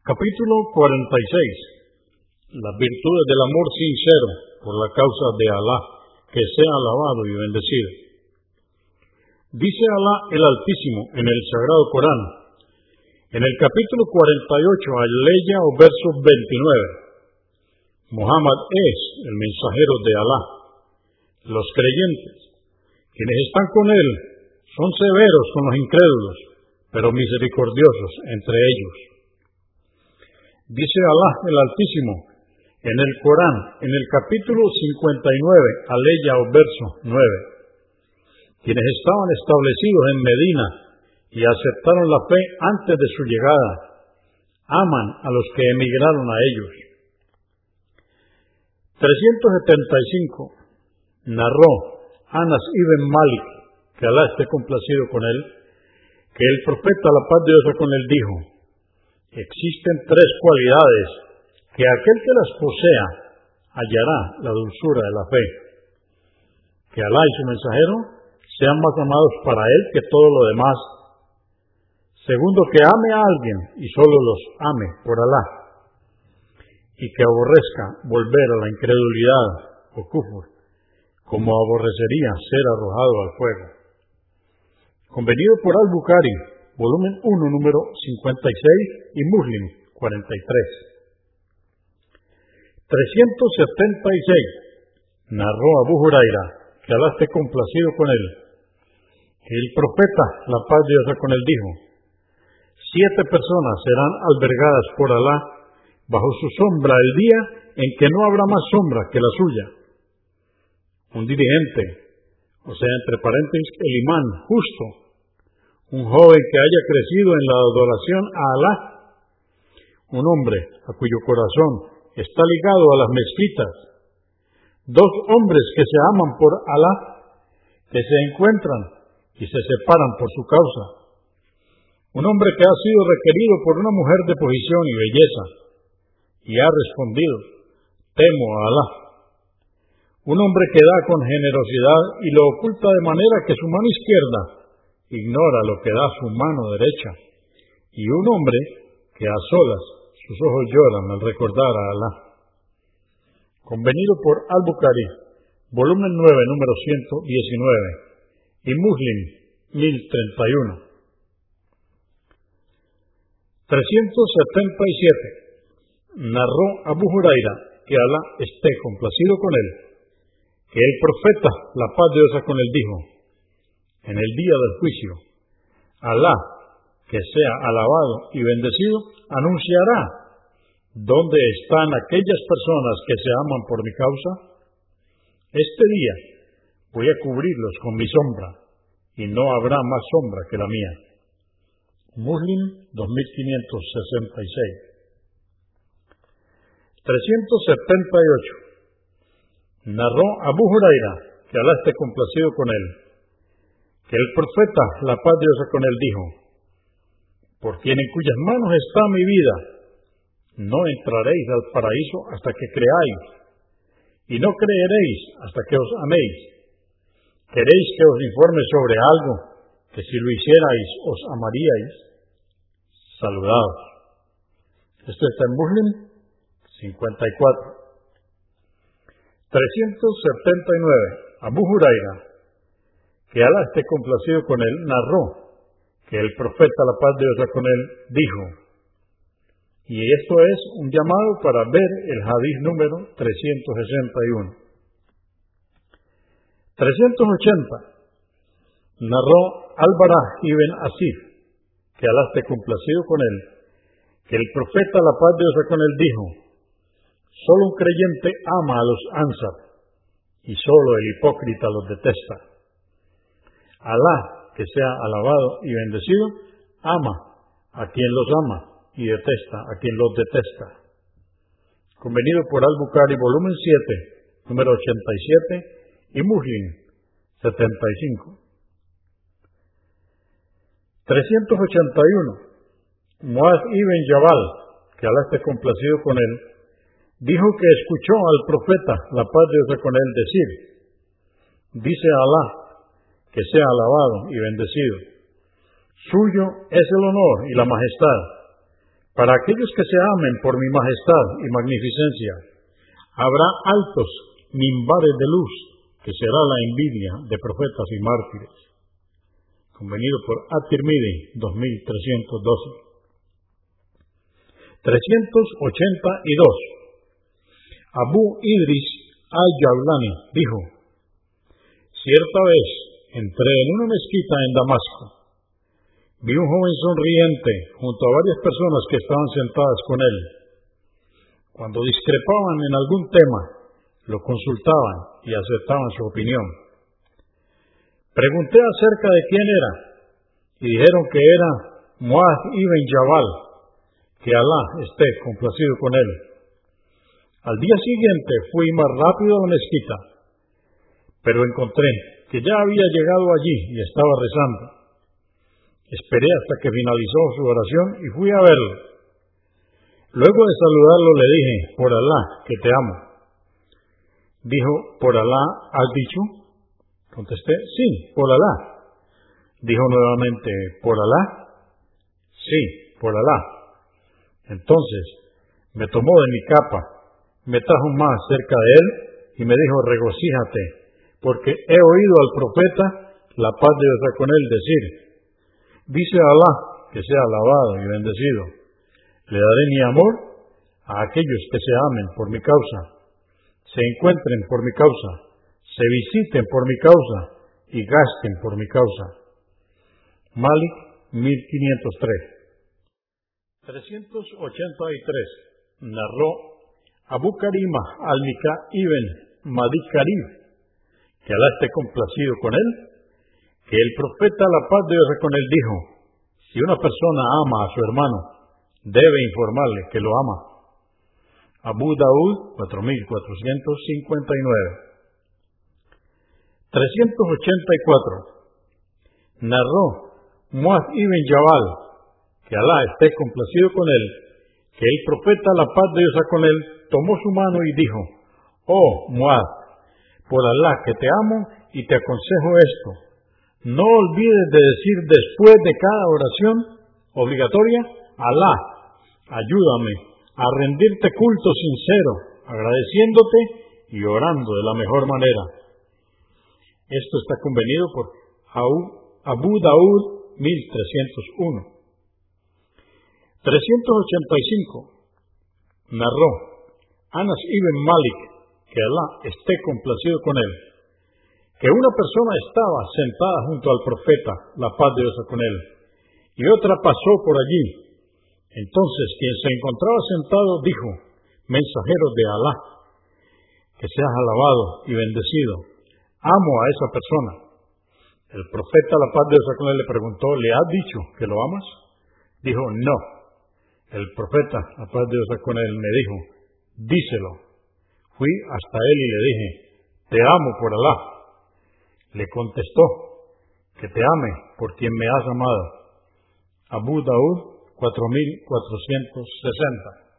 Capítulo 46. Las virtudes del amor sincero por la causa de Alá, que sea alabado y bendecido. Dice Alá el Altísimo en el Sagrado Corán, en el capítulo 48, aleya o verso 29. Muhammad es el mensajero de Alá. Los creyentes, quienes están con él, son severos con los incrédulos, pero misericordiosos entre ellos. Dice Alá el Altísimo en el Corán, en el capítulo 59, aleya o verso 9. Quienes estaban establecidos en Medina y aceptaron la fe antes de su llegada, aman a los que emigraron a ellos. 375. Narró Anas ibn Malik, que Alá esté complacido con él, que el profeta, la paz de Dios con él, dijo, Existen tres cualidades que aquel que las posea hallará la dulzura de la fe. Que Alá y su mensajero sean más amados para él que todo lo demás. Segundo, que ame a alguien y solo los ame por Alá. Y que aborrezca volver a la incredulidad o kufur, como aborrecería ser arrojado al fuego. Convenido por Al-Bukhari, volumen 1, número 56 y Muslim 43. 376. Narró Abu Huraira, que Alá esté complacido con él, el profeta, la paz de Dios con él, dijo, siete personas serán albergadas por Alá bajo su sombra el día en que no habrá más sombra que la suya. Un dirigente, o sea, entre paréntesis, el imán justo, un joven que haya crecido en la adoración a Alá, un hombre a cuyo corazón está ligado a las mezquitas, dos hombres que se aman por Alá, que se encuentran y se separan por su causa, un hombre que ha sido requerido por una mujer de posición y belleza y ha respondido, temo a Alá. Un hombre que da con generosidad y lo oculta de manera que su mano izquierda ignora lo que da su mano derecha, y un hombre que a solas sus ojos lloran al recordar a Alá. Convenido por Al-Bukhari, volumen 9, número 119, y Muslim 1031. 377. Narró Abu Huraira, que Alá esté complacido con él, que el profeta, la paz de Dios con él, dijo, en el día del juicio, Alá, que sea alabado y bendecido, anunciará dónde están aquellas personas que se aman por mi causa. Este día voy a cubrirlos con mi sombra y no habrá más sombra que la mía. Muslim 2566 378 Narró Abu Huraira, que Alá esté complacido con él, que el profeta, la paz de Dios con él, dijo, por quien en cuyas manos está mi vida, no entraréis al paraíso hasta que creáis, y no creeréis hasta que os améis. ¿Queréis que os informe sobre algo que si lo hicierais os amaríais? Saludados. Esto está en Muslim 54. 379. Abu Huraira que Alá esté complacido con él, narró que el profeta, la paz de Dios con él, dijo, y esto es un llamado para ver el hadith número 361. 380. Narró Al-Barah ibn Asif, que Alá esté complacido con él, que el profeta, la paz de Dios con él, dijo, solo un creyente ama a los ansar, y solo el hipócrita los detesta. Alá, que sea alabado y bendecido, ama a quien los ama y detesta a quien los detesta. Convenido por Al-Bukhari, volumen 7, número 87, y Muslim, 75. 381. Muaz ibn Jabal, que Alá esté complacido con él, dijo que escuchó al profeta, la paz de Dios con él, decir, dice Alá, que sea alabado y bendecido. Suyo es el honor y la majestad, Para aquellos que se amen por mi majestad y magnificencia, habrá altos mimbares de luz, que será la envidia de profetas y mártires. Convenido por At-Tirmidhi, 2312. 382. Abu Idris al-Jawlani dijo, Cierta vez entré en una mezquita en Damasco. Vi un joven sonriente junto a varias personas que estaban sentadas con él. Cuando discrepaban en algún tema, lo consultaban y aceptaban su opinión. Pregunté acerca de quién era y dijeron que era Muaz ibn Jabal, que Alá esté complacido con él. Al día siguiente fui más rápido a la mezquita, pero encontré que ya había llegado allí y estaba rezando. Esperé hasta que finalizó su oración y fui a verlo. Luego de saludarlo le dije, por Alá, que te amo. Dijo, ¿por Alá has dicho? Contesté, sí, por Alá. Dijo nuevamente, ¿por Alá? Sí, por Alá. Entonces me tomó de mi capa, me trajo más cerca de él y me dijo, regocíjate, porque he oído al profeta, la paz de Dios con él, decir, dice Alá, que sea alabado y bendecido, le daré mi amor a aquellos que se amen por mi causa, se encuentren por mi causa, se visiten por mi causa y gasten por mi causa. Malik 1503 383 narró Abu Karima al-Mika ibn Madi Karib, que Alá esté complacido con él, que el profeta, la paz de Dios con él, dijo, si una persona ama a su hermano, debe informarle que lo ama. Abu Daud 4459 384 Narró Muaz ibn Jabal que Alá esté complacido con él, que el profeta, la paz de Dios con él, tomó su mano y dijo, Oh Muad, por Alá que te amo y te aconsejo esto, no olvides de decir después de cada oración obligatoria, Alá, ayúdame a rendirte culto sincero, agradeciéndote y orando de la mejor manera. Esto está convenido por Abu Daud 1301. 385. Narró Anas ibn Malik, que Alá esté complacido con él, que una persona estaba sentada junto al profeta, la paz de Dios con él, y otra pasó por allí. Entonces quien se encontraba sentado dijo, mensajero de Alá, que seas alabado y bendecido, amo a esa persona. El profeta, la paz de Dios con él, le preguntó, ¿le has dicho que lo amas? Dijo, no. El profeta, la paz de Dios con él, me dijo, díselo. Fui hasta él y le dije, te amo por Alá. Le contestó, que te ame por quien me has amado. Abu Daud 4460.